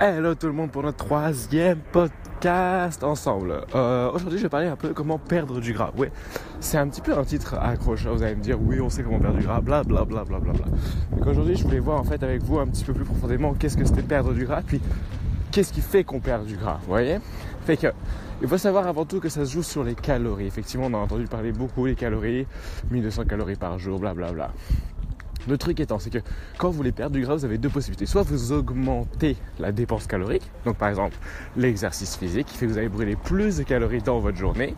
Hello tout le monde pour notre troisième podcast ensemble. Euh, Aujourd'hui je vais parler un peu comment perdre du gras. Ouais, c'est un petit peu un titre accrocheur. Vous allez me dire oui on sait comment perdre du gras, bla bla bla bla bla bla. Aujourd'hui je voulais voir en fait avec vous un petit peu plus profondément qu'est-ce que c'était perdre du gras, puis qu'est-ce qui fait qu'on perd du gras. Vous voyez? Fait que il faut savoir avant tout que ça se joue sur les calories. Effectivement on a entendu parler beaucoup des calories, 1200 calories par jour, bla bla bla. Le truc étant, c'est que quand vous voulez perdre du gras, vous avez deux possibilités. Soit vous augmentez la dépense calorique, donc par exemple l'exercice physique qui fait que vous allez brûler plus de calories dans votre journée,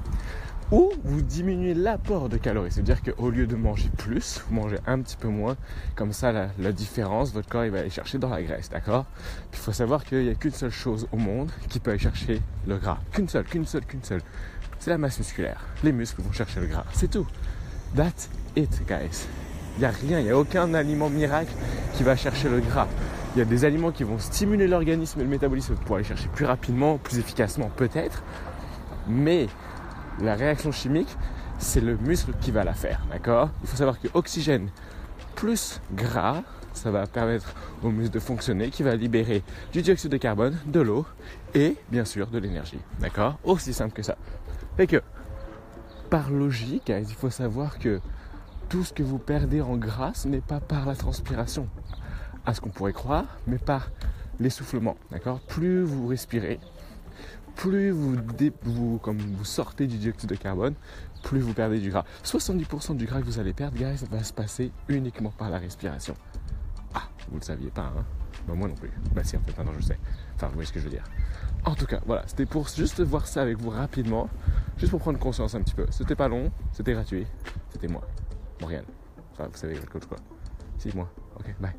ou vous diminuez l'apport de calories. C'est-à-dire qu'au lieu de manger plus, vous mangez un petit peu moins. Comme ça, la, la différence, votre corps il va aller chercher dans la graisse, d'accord? Il faut savoir qu'il n'y a qu'une seule chose au monde qui peut aller chercher le gras. Qu'une seule, qu'une seule, qu'une seule. C'est la masse musculaire. Les muscles vont chercher le gras. C'est tout. That's it, guys. Il n'y a rien, il n'y a aucun aliment miracle qui va chercher le gras. Il y a des aliments qui vont stimuler l'organisme et le métabolisme pour aller chercher plus rapidement, plus efficacement peut-être. Mais la réaction chimique, c'est le muscle qui va la faire, d'accord? Il faut savoir que oxygène plus gras, ça va permettre au muscle de fonctionner, qui va libérer du dioxyde de carbone, de l'eau et bien sûr de l'énergie, d'accord? Aussi simple que ça. Fait que, par logique, il faut savoir que tout ce que vous perdez en gras, ce n'est pas par la transpiration, à ce qu'on pourrait croire, mais par l'essoufflement. D'accord? Plus vous respirez, plus vous, vous, comme vous sortez du dioxyde de carbone, plus vous perdez du gras. 70% du gras que vous allez perdre, guys, va se passer uniquement par la respiration. Ah, vous ne le saviez pas, hein? Bah, Moi non plus. Bah si, en fait, maintenant je sais. Enfin, vous voyez ce que je veux dire. En tout cas, voilà, c'était pour juste voir ça avec vous rapidement, juste pour prendre conscience un petit peu. C'était pas long, c'était gratuit, c'était moi. Morgane. Enfin, vous savez, le coach quoi. C'est moi. Ok, bye.